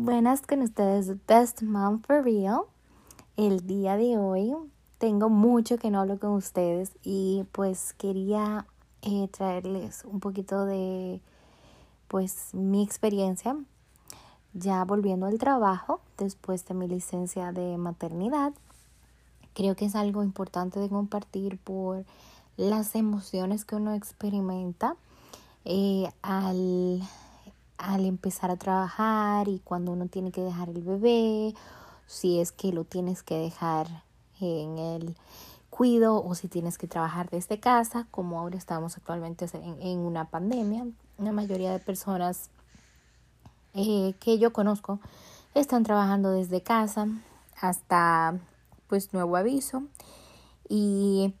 Buenas con ustedes, Best Mom for Real. El día de hoy tengo mucho que no hablo con ustedes y pues quería eh, traerles un poquito de pues mi experiencia ya volviendo al trabajo después de mi licencia de maternidad. Creo que es algo importante de compartir por las emociones que uno experimenta eh, al al empezar a trabajar y cuando uno tiene que dejar el bebé, si es que lo tienes que dejar en el cuido o si tienes que trabajar desde casa, como ahora estamos actualmente en, una pandemia. La mayoría de personas eh, que yo conozco están trabajando desde casa hasta pues nuevo aviso y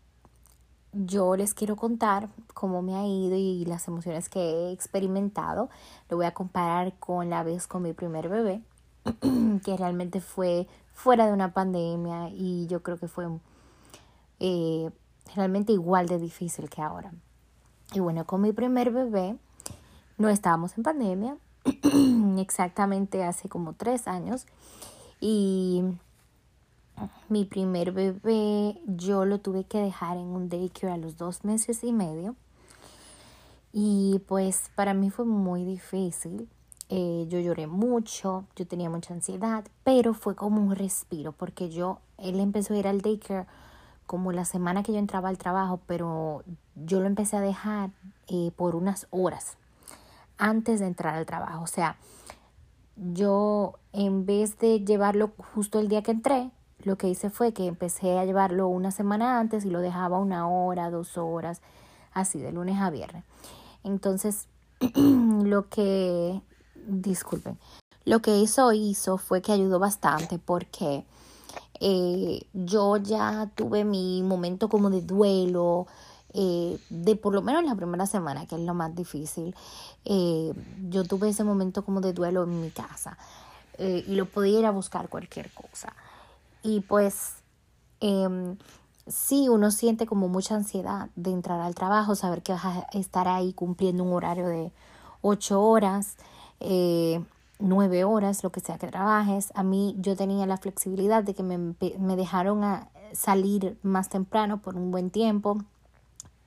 yo les quiero contar cómo me ha ido y las emociones que he experimentado. Lo voy a comparar con la vez con mi primer bebé, que realmente fue fuera de una pandemia y yo creo que fue eh, realmente igual de difícil que ahora. Y bueno, con mi primer bebé no estábamos en pandemia, exactamente hace como tres años. Y mi primer bebé yo lo tuve que dejar en un daycare a los dos meses y medio. Y pues para mí fue muy difícil. Eh, yo lloré mucho, yo tenía mucha ansiedad, pero fue como un respiro porque yo, él empezó a ir al daycare como la semana que yo entraba al trabajo, pero yo lo empecé a dejar eh, por unas horas antes de entrar al trabajo. O sea, yo en vez de llevarlo justo el día que entré, lo que hice fue que empecé a llevarlo una semana antes y lo dejaba una hora, dos horas, así de lunes a viernes. Entonces, lo que, disculpen, lo que eso hizo fue que ayudó bastante porque eh, yo ya tuve mi momento como de duelo, eh, de por lo menos la primera semana, que es lo más difícil. Eh, yo tuve ese momento como de duelo en mi casa y lo podía ir a buscar cualquier cosa. Y pues eh, sí, uno siente como mucha ansiedad de entrar al trabajo, saber que vas a estar ahí cumpliendo un horario de ocho horas, eh, nueve horas, lo que sea que trabajes. A mí yo tenía la flexibilidad de que me, me dejaron salir más temprano por un buen tiempo,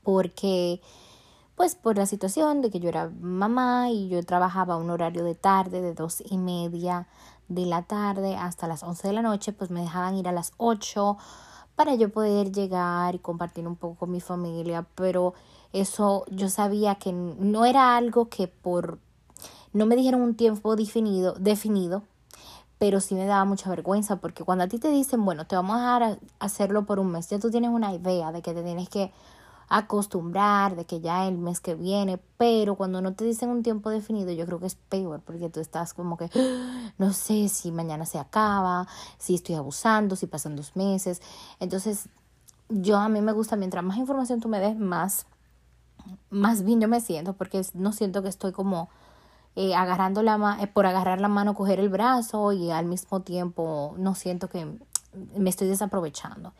porque pues por la situación de que yo era mamá y yo trabajaba un horario de tarde de dos y media de la tarde hasta las 11 de la noche, pues me dejaban ir a las 8 para yo poder llegar y compartir un poco con mi familia, pero eso yo sabía que no era algo que por no me dijeron un tiempo definido, definido, pero sí me daba mucha vergüenza porque cuando a ti te dicen, bueno, te vamos a dejar hacerlo por un mes, ya tú tienes una idea de que te tienes que acostumbrar de que ya el mes que viene, pero cuando no te dicen un tiempo definido, yo creo que es peor porque tú estás como que no sé si mañana se acaba, si estoy abusando, si pasan dos meses. Entonces, yo a mí me gusta, mientras más información tú me des, más, más bien yo me siento porque no siento que estoy como eh, agarrando la mano, eh, por agarrar la mano, coger el brazo y al mismo tiempo no siento que me estoy desaprovechando.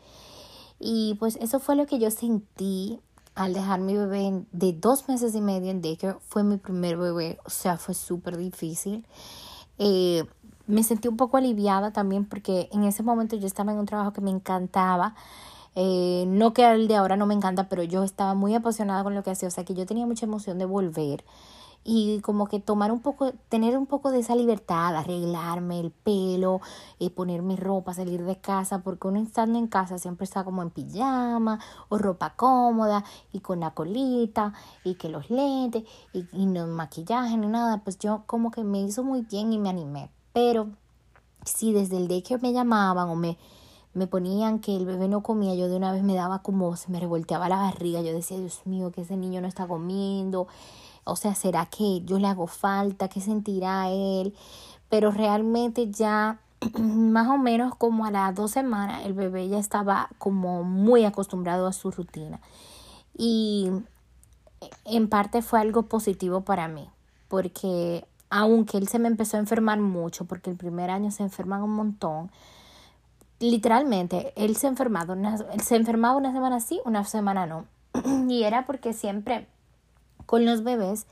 Y pues eso fue lo que yo sentí al dejar mi bebé de dos meses y medio en daycare. Fue mi primer bebé, o sea, fue súper difícil. Eh, me sentí un poco aliviada también porque en ese momento yo estaba en un trabajo que me encantaba. Eh, no que el de ahora no me encanta, pero yo estaba muy apasionada con lo que hacía, o sea que yo tenía mucha emoción de volver y como que tomar un poco, tener un poco de esa libertad, arreglarme el pelo, eh, ponerme ropa, salir de casa, porque uno estando en casa siempre está como en pijama o ropa cómoda y con la colita y que los lentes y, y no maquillaje ni nada, pues yo como que me hizo muy bien y me animé, pero si desde el que me llamaban o me me ponían que el bebé no comía, yo de una vez me daba como, se me revolteaba la barriga, yo decía, Dios mío, que ese niño no está comiendo, o sea, ¿será que yo le hago falta? ¿Qué sentirá él? Pero realmente ya más o menos como a las dos semanas el bebé ya estaba como muy acostumbrado a su rutina. Y en parte fue algo positivo para mí, porque aunque él se me empezó a enfermar mucho, porque el primer año se enferman un montón, literalmente él se, una, se enfermaba una semana sí, una semana no. y era porque siempre con los bebés,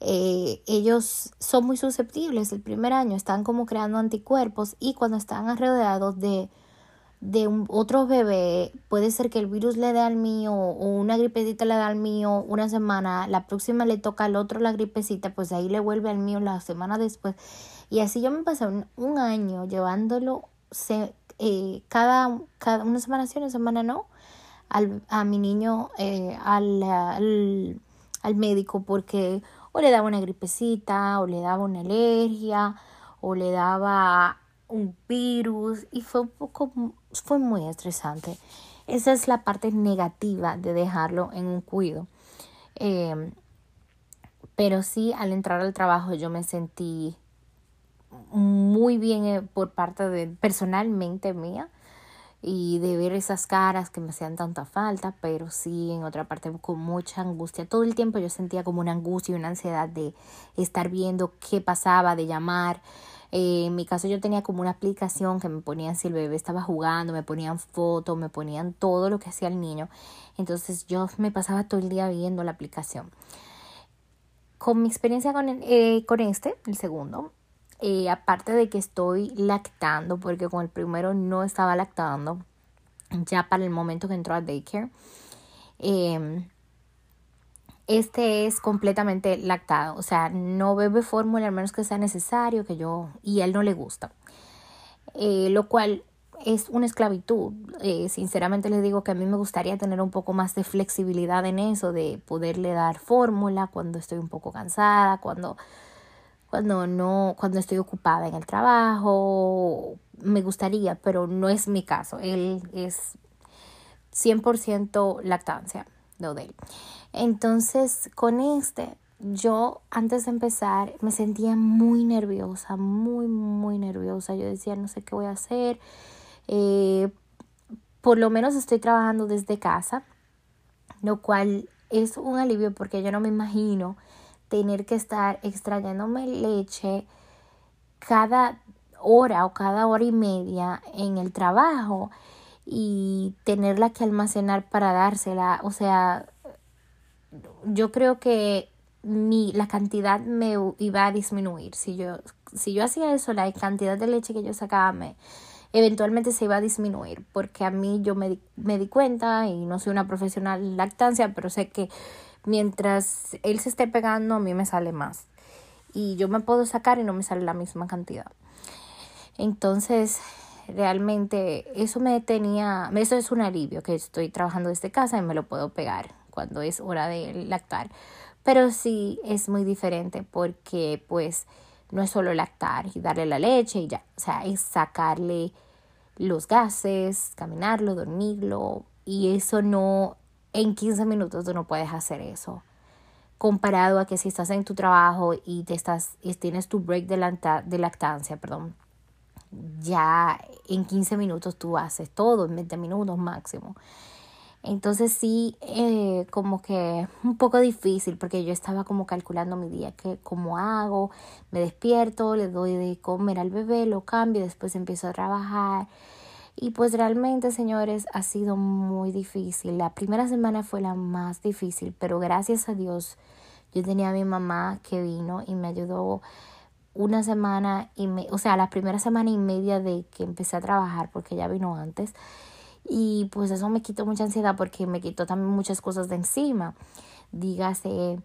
eh, ellos son muy susceptibles el primer año, están como creando anticuerpos y cuando están rodeados de, de un, otro bebé, puede ser que el virus le dé al mío o una gripecita le da al mío una semana, la próxima le toca al otro la gripecita, pues ahí le vuelve al mío la semana después. Y así yo me pasé un, año llevándolo se, eh, cada, cada una semana sí, una semana no, al, a mi niño eh, al, al, al médico porque o le daba una gripecita, o le daba una alergia, o le daba un virus y fue un poco, fue muy estresante. Esa es la parte negativa de dejarlo en un cuido. Em, pero sí, al entrar al trabajo yo me sentí muy bien eh, por parte de personalmente mía y de ver esas caras que me hacían tanta falta, pero sí en otra parte con mucha angustia. Todo el tiempo yo sentía como una angustia y una ansiedad de estar viendo qué pasaba, de llamar. Eh, en mi caso yo tenía como una aplicación que me ponían si el bebé estaba jugando, me ponían fotos, me ponían todo lo que hacía el niño. Entonces yo me pasaba todo el día viendo la aplicación. Con mi experiencia con, eh, con este, el segundo, eh, aparte de que estoy lactando, porque con el primero no estaba lactando, ya para el momento que entró a daycare, em, este es completamente lactado, o sea, no bebe fórmula al menos que sea necesario, que yo, y a él no le gusta. Eh, lo cual es una esclavitud. Eh, sinceramente les digo que a mí me gustaría tener un poco más de flexibilidad en eso, de poderle dar fórmula cuando estoy un poco cansada, cuando cuando no, cuando estoy ocupada en el trabajo, me gustaría, pero no es mi caso. Él es 100% lactancia, lo de él. Entonces, con este, yo antes de empezar me sentía muy nerviosa, muy, muy nerviosa. Yo decía, no sé qué voy a hacer. Eh, por lo menos estoy trabajando desde casa, lo cual es un alivio porque yo no me imagino tener que estar extrayéndome leche cada hora o cada hora y media en el trabajo y tenerla que almacenar para dársela. O sea, yo creo que mi, la cantidad me iba a disminuir. Si yo, si yo hacía eso, la cantidad de leche que yo sacaba me, eventualmente se iba a disminuir. Porque a mí yo me, me di cuenta y no soy una profesional lactancia, pero sé que mientras él se esté pegando, a mí me sale más. Y yo me puedo sacar y no me sale la misma cantidad. Entonces, realmente eso me tenía, eso es un alivio, que estoy trabajando desde casa y me lo puedo pegar cuando es hora de lactar. Pero sí es muy diferente porque pues no es solo lactar y darle la leche y ya, o sea, es sacarle los gases, caminarlo, dormirlo y eso no en 15 minutos tú no puedes hacer eso. Comparado a que si estás en tu trabajo y te estás y tienes tu break de, lactancia, perdón, ya en 15 minutos tú haces todo, en 20 minutos máximo. Entonces sí, eh, como que un poco difícil porque yo estaba como calculando mi día, que cómo hago, me despierto, le doy de comer al bebé, lo cambio, después empiezo a trabajar y pues realmente, señores, ha sido muy difícil. La primera semana fue la más difícil, pero gracias a Dios yo tenía a mi mamá que vino y me ayudó una semana y me, o sea, la primera semana y media de que empecé a trabajar porque ella vino antes. Y pues eso me quitó mucha ansiedad porque me quitó también muchas cosas de encima. Dígase,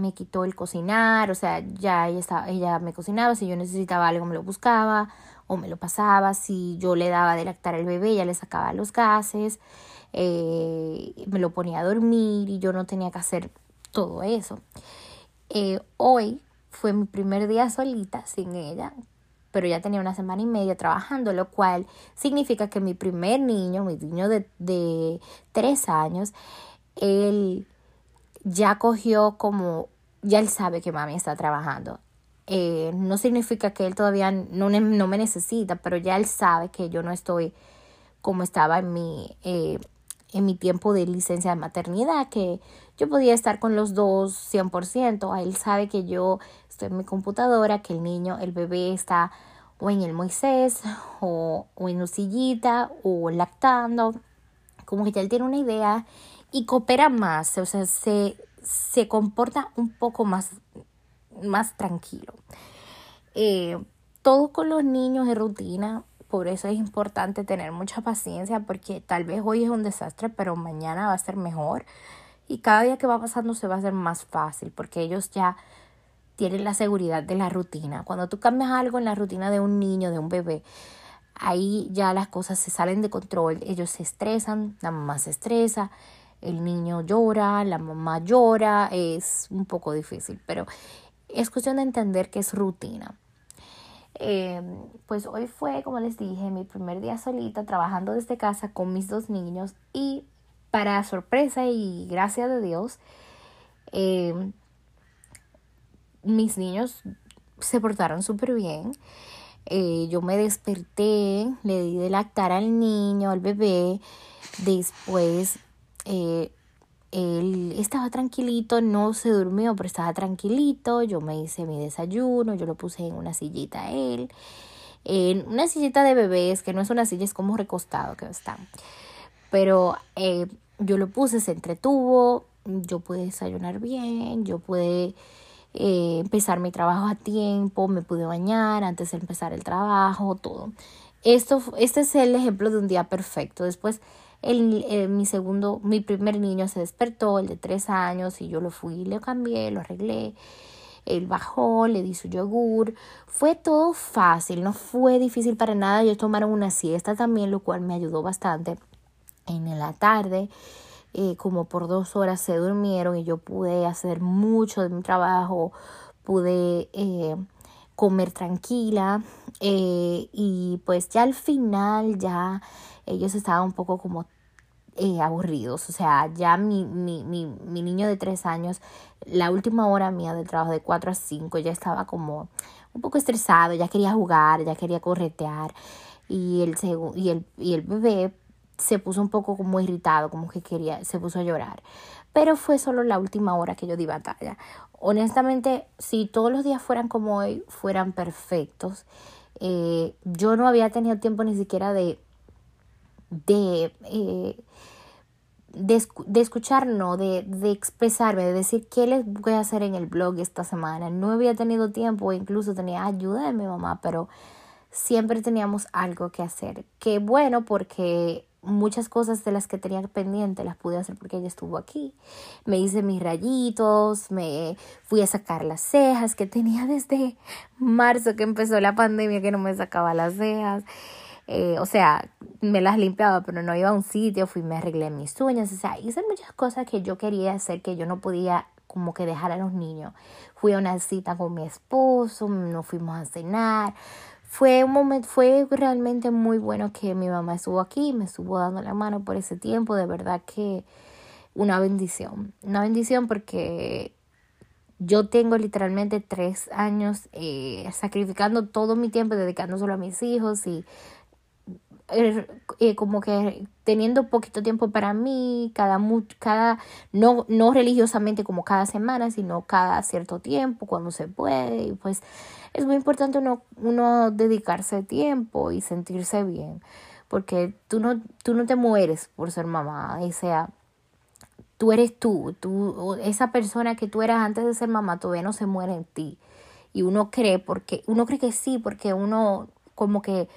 me quitó el cocinar, o sea, ya ella, estaba, ella me cocinaba, si yo necesitaba algo me lo buscaba o me lo pasaba, si yo le daba de lactar al bebé, ya le sacaba los gases, eh, me lo ponía a dormir y yo no tenía que hacer todo eso. Eh, hoy fue mi primer día solita sin ella, pero ya tenía una semana y media trabajando, lo cual significa que mi primer niño, mi niño de, de tres años, él ya cogió como, ya él sabe que mami está trabajando. Eh, no significa que él todavía no, no, me necesita, pero ya él sabe que yo no estoy como estaba en mi, eh, en mi tiempo de licencia de maternidad, que yo podía estar con los dos 100%. Él sabe que yo estoy en mi computadora, que el niño, el bebé está o en el Moisés, o, o en sillita, o lactando. Como que ya él tiene una idea y coopera más, o sea, se, se comporta un poco más, más tranquilo. Eh, todo con los niños es rutina, por eso es importante tener mucha paciencia porque tal vez hoy es un desastre, pero mañana va a ser mejor. Y cada día que va pasando se va a hacer más fácil porque ellos ya tienen la seguridad de la rutina. Cuando tú cambias algo en la rutina de un niño, de un bebé, ahí ya las cosas se salen de control. Ellos se estresan, la mamá se estresa, el niño llora, la mamá llora. Es un poco difícil, pero es cuestión de entender que es rutina. Eh, pues hoy fue, como les dije, mi primer día solita trabajando desde casa con mis dos niños y para sorpresa y gracias de Dios, eh, mis niños se portaron súper bien. Eh, yo me desperté, le di de lactar al niño, al bebé. Después eh, él estaba tranquilito, no se durmió, pero estaba tranquilito. Yo me hice mi desayuno, yo lo puse en una sillita a él. En una sillita de bebés, que no es una silla, es como recostado que está. Pero eh, yo lo puse, se entretuvo, yo pude desayunar bien, yo pude eh, empezar mi trabajo a tiempo, me pude bañar antes de empezar el trabajo, todo. Esto, este es el ejemplo de un día perfecto. Después, el, eh, mi segundo, mi primer niño se despertó, el de tres años, y yo lo fui, lo cambié, lo arreglé. Él bajó, le di su yogur. Fue todo fácil, no fue difícil para nada. Ellos tomaron una siesta también, lo cual me ayudó bastante en la tarde. Eh, como por dos horas se durmieron y yo pude hacer mucho de mi trabajo, pude eh, comer tranquila y pues ya al final ya ellos estaban un poco como aburridos, o sea, ya mi, mi, mi, mi niño de tres años, la última hora mía de trabajo de cuatro a cinco ya estaba como un poco estresado, ya quería jugar, ya quería corretear y el, y el, y el bebé se puso un poco como irritado, como que quería, se puso a llorar. Pero fue solo la última hora que yo di batalla. Honestamente, si todos los días fueran como hoy, fueran perfectos. Eh, yo no había tenido tiempo ni siquiera de, de, eh, de, escuchar, no, de, de expresarme, de decir qué les voy a hacer en el blog esta semana. No había tenido tiempo, incluso tenía ayuda de mi mamá, pero siempre teníamos algo que hacer. Qué bueno porque muchas cosas de las que tenía pendiente las pude hacer porque ella estuvo aquí. Me hice mis rayitos, me fui a sacar las cejas que tenía desde marzo que empezó la pandemia que no me sacaba las cejas. Eh, o sea, me las limpiaba, pero no iba a un sitio, fui, me arreglé mis uñas, o sea, hice muchas cosas que yo quería hacer que yo no podía como que dejar a los niños. Fui a una cita con mi esposo, nos fuimos a cenar, fue un momento, fue realmente muy bueno que mi mamá estuvo aquí, me estuvo dando la mano por ese tiempo, de verdad que una bendición, una bendición porque yo tengo literalmente tres años eh, sacrificando todo mi tiempo, dedicándoselo a mis hijos y eh, como que teniendo poquito tiempo para mí, cada, cada no, no religiosamente como cada semana, sino cada cierto tiempo, cuando se puede. Y pues es muy importante uno, uno dedicarse tiempo y sentirse bien, porque tú no, tú no te mueres por ser mamá, o sea, tú eres tú, tú, esa persona que tú eras antes de ser mamá todavía no se muere en ti. Y uno cree porque, uno cree que sí, porque uno como que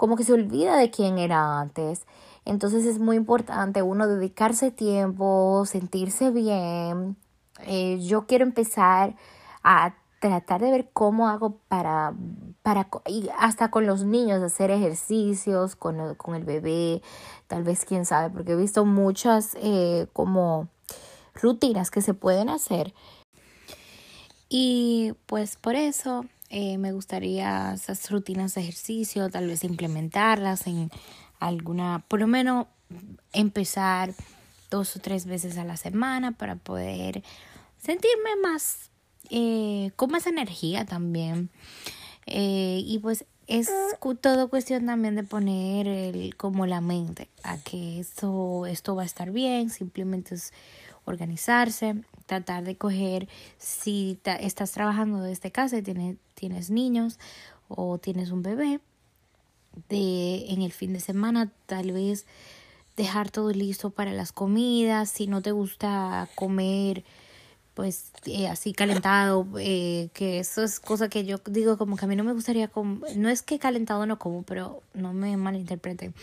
como que se olvida de quién era antes. Entonces es muy importante uno dedicarse tiempo, sentirse bien. Eh, yo quiero empezar a tratar de ver cómo hago para, para y hasta con los niños, hacer ejercicios con el, con el bebé, tal vez quién sabe, porque he visto muchas eh, como rutinas que se pueden hacer. Y pues por eso eh, me gustaría esas rutinas de ejercicio, tal vez implementarlas en alguna, por lo menos empezar dos o tres veces a la semana para poder sentirme más, eh, con más energía también. Eh, y pues es todo cuestión también de poner el, como la mente a que esto, esto va a estar bien, simplemente es organizarse, tratar de coger si estás trabajando desde casa y tienes, tienes niños o tienes un bebé, de en el fin de semana tal vez dejar todo listo para las comidas, si no te gusta comer pues eh, así calentado, eh, que eso es cosa que yo digo como que a mí no me gustaría no es que calentado no como, pero no me malinterpreten,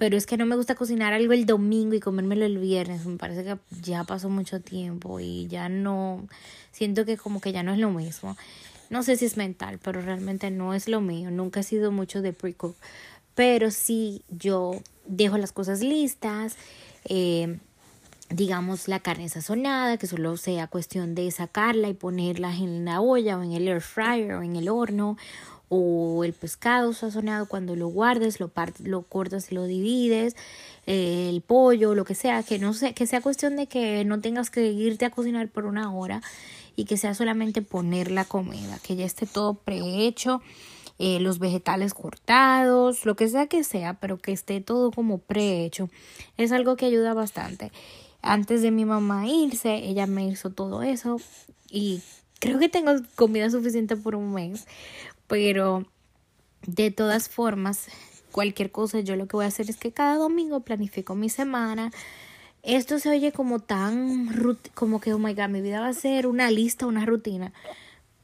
pero es que no me gusta cocinar algo el domingo y comérmelo el viernes, me parece que ya pasó mucho tiempo y ya no, siento que como que ya no es lo mismo. No sé si es mental, pero realmente no es lo mío, nunca he sido mucho de pre-cook, pero sí yo dejo las cosas listas, eh, digamos la carne sazonada, que solo sea cuestión de sacarla y ponerla en la olla o en el air fryer o en el horno, o el pescado sazonado cuando lo guardes, lo, lo cortas y lo divides, el pollo, lo que sea, que no sé, que sea cuestión de que no tengas que irte a cocinar por una hora y que sea solamente poner la comida, que ya esté todo prehecho eh, los vegetales cortados, lo que sea que sea, pero que esté todo como prehecho. Es algo que ayuda bastante. Antes de mi mamá irse, ella me hizo todo eso y creo que tengo comida suficiente por un mes, pero de todas formas, cualquier cosa, yo lo que voy a hacer es que cada domingo planifico mi semana. Esto se oye como tan, como que, oh my god, mi vida va a ser una lista, una rutina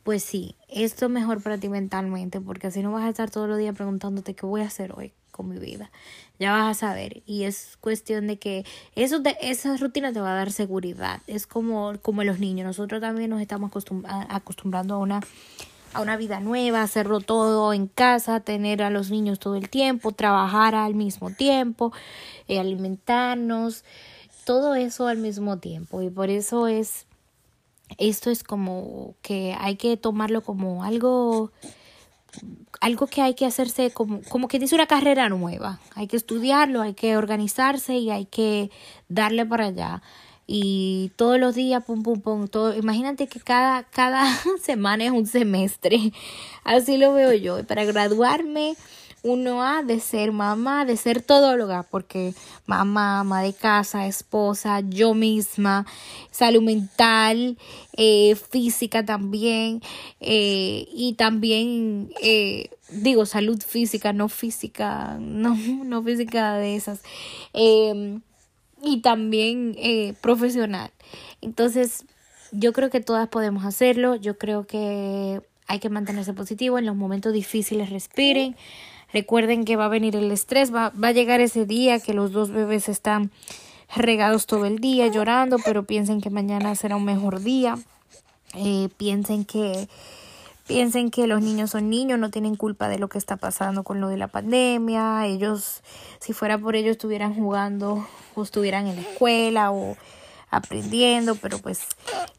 pues sí, esto es mejor para ti mentalmente, porque así no vas a estar todos los días preguntándote qué voy a hacer hoy con mi vida. Ya vas a saber. Y es cuestión de que eso de, esa rutina te va a dar seguridad. Es como, como los niños. Nosotros también nos estamos acostumbrando a una, a una vida nueva, hacerlo todo en casa, tener a los niños todo el tiempo, trabajar al mismo tiempo, eh, alimentarnos, todo eso al mismo tiempo. Y por eso es esto es como que hay que tomarlo como algo algo que hay que hacerse como, como que dice una carrera nueva. Hay que estudiarlo, hay que organizarse y hay que darle para allá. Y todos los días, pum, pum, pum, todo. Imagínate que cada, cada semana es un semestre. Así lo veo yo. Para graduarme, uno ha de ser mamá, de ser todóloga, porque mamá, ama de casa, esposa, yo misma, salud mental, eh, física también, eh, y también, eh, digo, salud física, no física, no, no física de esas, em, y también profesional. Entonces, yo creo que todas podemos hacerlo, yo creo que hay que mantenerse positivo en los momentos difíciles, respiren. Recuerden que va a venir el estrés, va, va a llegar ese día que los dos bebés están regados todo el día llorando, pero piensen que mañana será un mejor día. Eh, piensen que piensen que los niños son niños, no tienen culpa de lo que está pasando con lo de la pandemia. Ellos, si fuera por ellos, estuvieran jugando o estuvieran en la escuela o aprendiendo, pero pues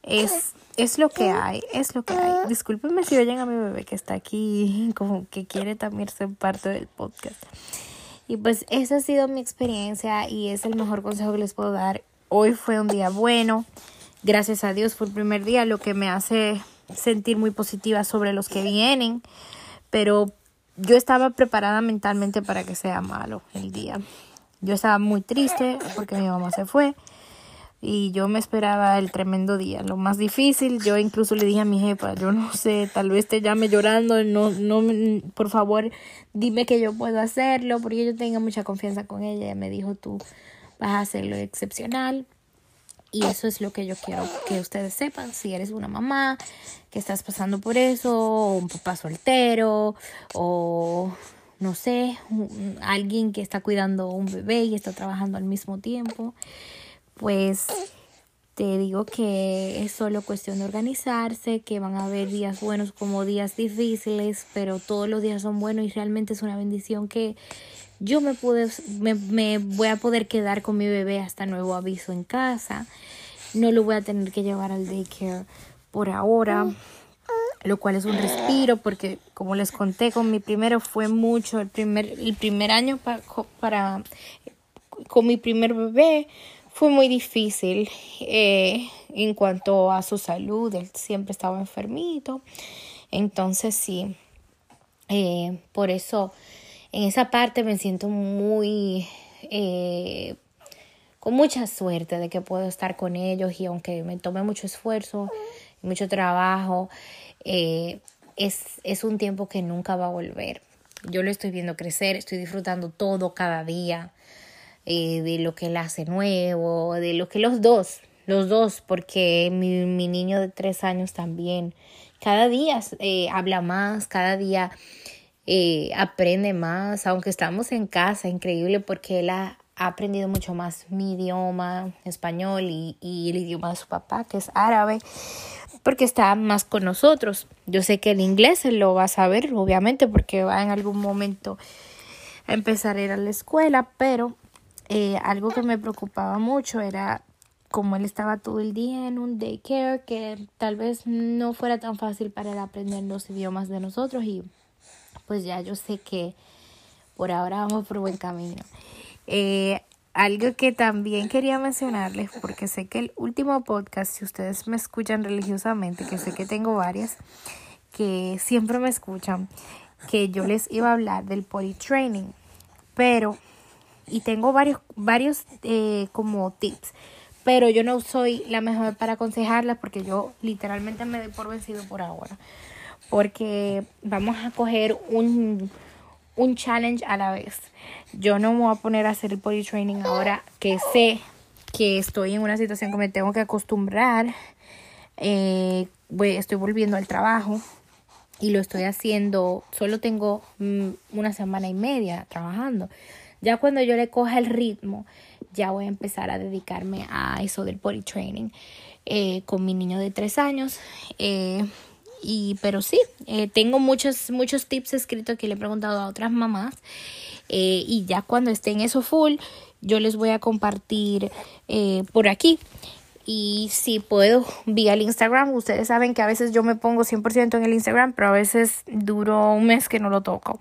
es es lo que hay, es lo que hay. Discúlpenme si oyen a mi bebé que está aquí, como que quiere también ser parte del podcast. Y pues esa ha sido mi experiencia y es el mejor consejo que les puedo dar. Hoy fue un día bueno, gracias a Dios fue el primer día, lo que me hace sentir muy positiva sobre los que vienen, pero yo estaba preparada mentalmente para que sea malo el día. Yo estaba muy triste porque mi mamá se fue y yo me esperaba el tremendo día. Lo más difícil, yo incluso le dije a mi jefa, yo no sé, tal vez te llame llorando, no, no, por favor, dime que yo puedo hacerlo, porque yo tengo mucha confianza con ella. Ella me dijo, tú vas a hacerlo excepcional. Y eso es lo que yo quiero que ustedes sepan. Si eres una mamá que estás pasando por eso, o un papá soltero, o no sé, alguien que está cuidando un bebé y está trabajando al mismo tiempo pues te digo que es solo cuestión de organizarse, que van a haber días buenos como días difíciles, pero todos los días son buenos y realmente es una bendición que yo me, pude, me, me voy a poder quedar con mi bebé hasta nuevo aviso en casa. No lo voy a tener que llevar al daycare por ahora, lo cual es un respiro porque como les conté con mi primero fue mucho el primer, el primer año para, para con mi primer bebé fue muy difícil eh, en cuanto a su salud. Él siempre estaba enfermito. Entonces sí, eh, por eso en esa parte me siento muy... Eh, con mucha suerte de que puedo estar con ellos y aunque me tome mucho esfuerzo, mucho trabajo, es, es un tiempo que nunca va a volver. Yo lo estoy viendo crecer, estoy disfrutando todo cada día. eh, de lo que él hace nuevo, de lo que los dos, los dos, porque mi, mi niño de tres años también, cada día eh, habla más, cada día eh, aprende más, aunque estamos en casa, increíble porque él ha, aprendido mucho más mi idioma, español y, el idioma de su papá, que es árabe porque está más con nosotros. Yo sé que el inglés él lo va a saber, obviamente, porque va en algún momento a empezar a ir a la escuela, pero eh, algo que me preocupaba mucho era como él estaba todo el día en un daycare, que tal vez no fuera tan fácil para él aprender los idiomas de nosotros y pues ya yo sé que por ahora vamos por buen camino. Eh, algo que también quería mencionarles, porque sé que el último podcast, si ustedes me escuchan religiosamente, que sé que tengo varias, que siempre me escuchan, que yo les iba a hablar del potty training, pero, y tengo varios, varios eh, como tips, pero yo no soy la mejor para aconsejarlas porque yo literalmente me doy por vencido por ahora, porque vamos a coger un un challenge a la vez. Yo no me voy a poner a hacer el body training ahora que sé que estoy en una situación que me tengo que acostumbrar. Eh, estoy volviendo al trabajo y lo estoy haciendo, solo tengo mm, una semana y media trabajando. Ya cuando yo le coja el ritmo, ya voy a empezar a dedicarme a eso del body training eh, con mi niño de tres años. Eh, y, pero sí, eh, tengo muchos, muchos tips escritos que le he preguntado a otras mamás. Eh, y ya cuando estén eso full, yo les voy a compartir eh, por aquí. Y si puedo, vía el Instagram. Ustedes saben que a veces yo me pongo 100% en el Instagram, pero a veces duro un mes que no lo toco.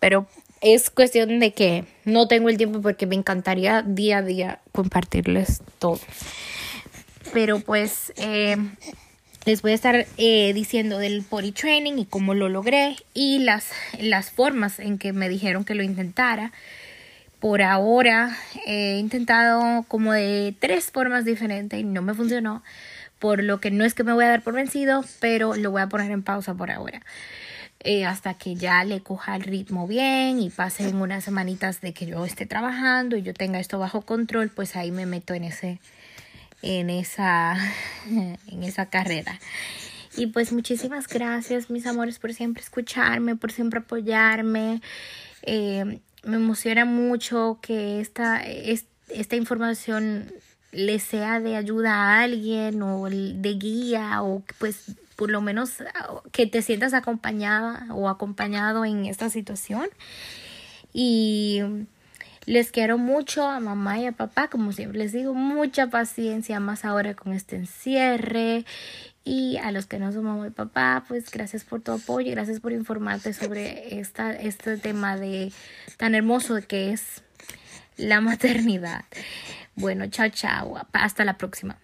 Pero es cuestión de que no tengo el tiempo porque me encantaría día a día compartirles todo. Pero pues les voy a estar eh, diciendo del body training y cómo lo logré y las, las formas en que me dijeron que lo intentara. Por ahora he intentado como de tres formas diferentes y no me funcionó. Por lo que no es que me voy a dar por vencido, pero lo voy a poner en pausa por ahora. Eh, hasta que ya le coja el ritmo bien y pasen unas semanitas de que yo esté trabajando y yo tenga esto bajo control, pues ahí me meto en ese, en esa, en esa carrera. Y pues muchísimas gracias, mis amores, por siempre escucharme, por siempre apoyarme. Eh, me emociona mucho que esta, esta información le sea de ayuda a alguien o de guía o pues por lo menos que te sientas acompañada o acompañado en esta situación. Y les quiero mucho a mamá y a papá, como siempre les digo, mucha paciencia más ahora con este encierre. Y a los que no son mamá y papá, pues gracias por tu apoyo y gracias por informarte sobre esta, este tema de tan hermoso que es la maternidad. Bueno, chao, chao. Hasta la próxima.